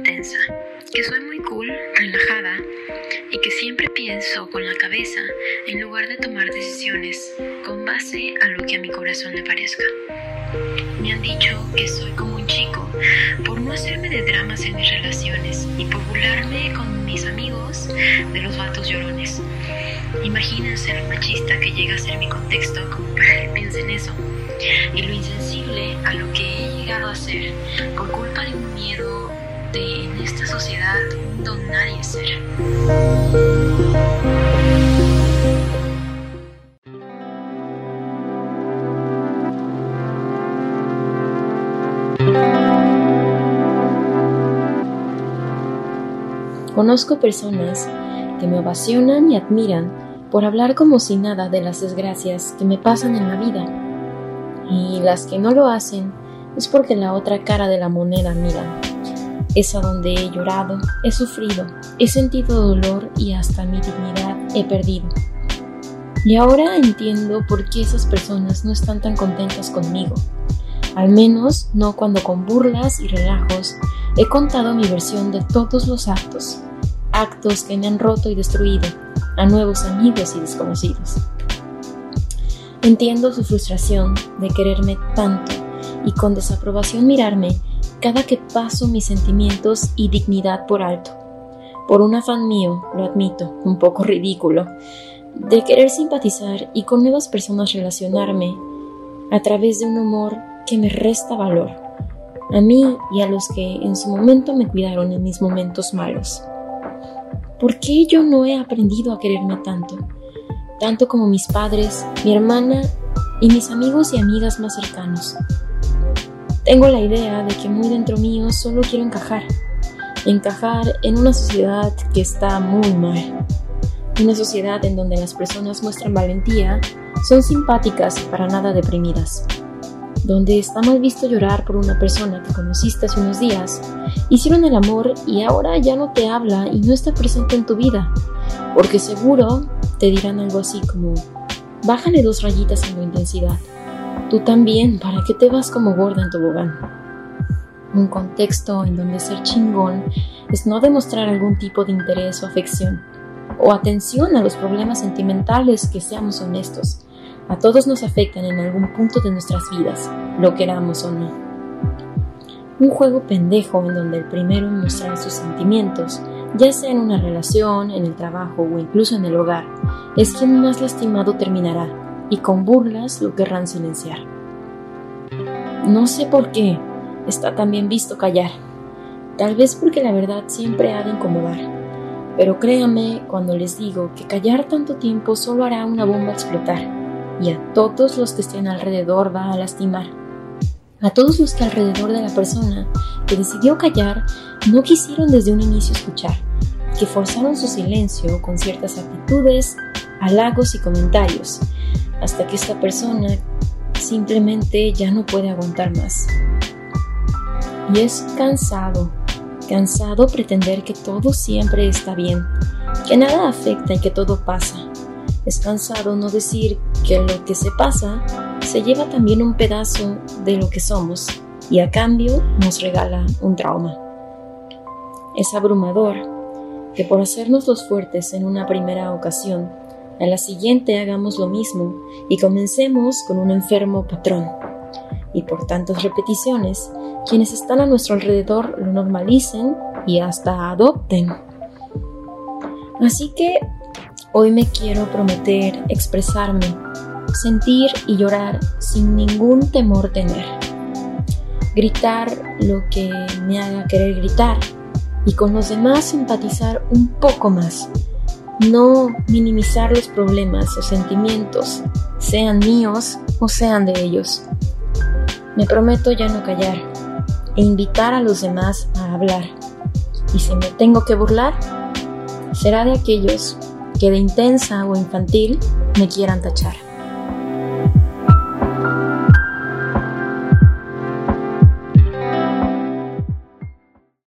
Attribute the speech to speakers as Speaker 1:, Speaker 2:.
Speaker 1: intensa, que soy muy cool, relajada y que siempre pienso con la cabeza en lugar de tomar decisiones con base a lo que a mi corazón le parezca. Me han dicho que soy como un chico por no hacerme de dramas en mis relaciones y por burlarme con mis amigos de los vatos llorones. Imaginen ser un machista que llega a ser mi contexto, como que piensen eso, y lo insensible a lo que he llegado a ser por culpa de un miedo esta sociedad un don nadie ser.
Speaker 2: Conozco personas que me ovacionan y admiran por hablar como si nada de las desgracias que me pasan en la vida. Y las que no lo hacen es porque la otra cara de la moneda miran. Es a donde he llorado, he sufrido, he sentido dolor y hasta mi dignidad he perdido. Y ahora entiendo por qué esas personas no están tan contentas conmigo. Al menos no cuando con burlas y relajos he contado mi versión de todos los actos, actos que me han roto y destruido, a nuevos amigos y desconocidos. Entiendo su frustración de quererme tanto y con desaprobación mirarme cada que paso mis sentimientos y dignidad por alto. Por un afán mío, lo admito, un poco ridículo, de querer simpatizar y con nuevas personas relacionarme a través de un humor que me resta valor, a mí y a los que en su momento me cuidaron en mis momentos malos. ¿Por qué yo no he aprendido a quererme tanto? Tanto como mis padres, mi hermana y mis amigos y amigas más cercanos. Tengo la idea de que muy dentro mío solo quiero encajar. Encajar en una sociedad que está muy mal. Una sociedad en donde las personas muestran valentía, son simpáticas y para nada deprimidas donde está mal visto llorar por una persona que conociste hace unos días, hicieron el amor y ahora ya no te habla y no está presente en tu vida, porque seguro te dirán algo así como, bájale dos rayitas en la intensidad. Tú también, ¿para qué te vas como gorda en tobogán? Un contexto en donde ser chingón es no demostrar algún tipo de interés o afección, o atención a los problemas sentimentales que seamos honestos, a todos nos afectan en algún punto de nuestras vidas, lo queramos o no. Un juego pendejo en donde el primero en mostrar sus sentimientos, ya sea en una relación, en el trabajo o incluso en el hogar, es quien más lastimado terminará y con burlas lo querrán silenciar. No sé por qué está tan bien visto callar, tal vez porque la verdad siempre ha de incomodar, pero créame cuando les digo que callar tanto tiempo solo hará una bomba explotar y a todos los que estén alrededor va a lastimar. A todos los que alrededor de la persona que decidió callar no quisieron desde un inicio escuchar, que forzaron su silencio con ciertas actitudes, halagos y comentarios, hasta que esta persona simplemente ya no puede aguantar más. Y es cansado, cansado pretender que todo siempre está bien, que nada afecta y que todo pasa, es cansado no decir que lo que se pasa se lleva también un pedazo de lo que somos y a cambio nos regala un trauma. Es abrumador que por hacernos los fuertes en una primera ocasión, a la siguiente hagamos lo mismo y comencemos con un enfermo patrón. Y por tantas repeticiones, quienes están a nuestro alrededor lo normalicen y hasta adopten. Así que Hoy me quiero prometer expresarme, sentir y llorar sin ningún temor tener. Gritar lo que me haga querer gritar y con los demás simpatizar un poco más. No minimizar los problemas o sentimientos, sean míos o sean de ellos. Me prometo ya no callar e invitar a los demás a hablar. Y si me tengo que burlar, será de aquellos que de intensa o infantil me quieran tachar.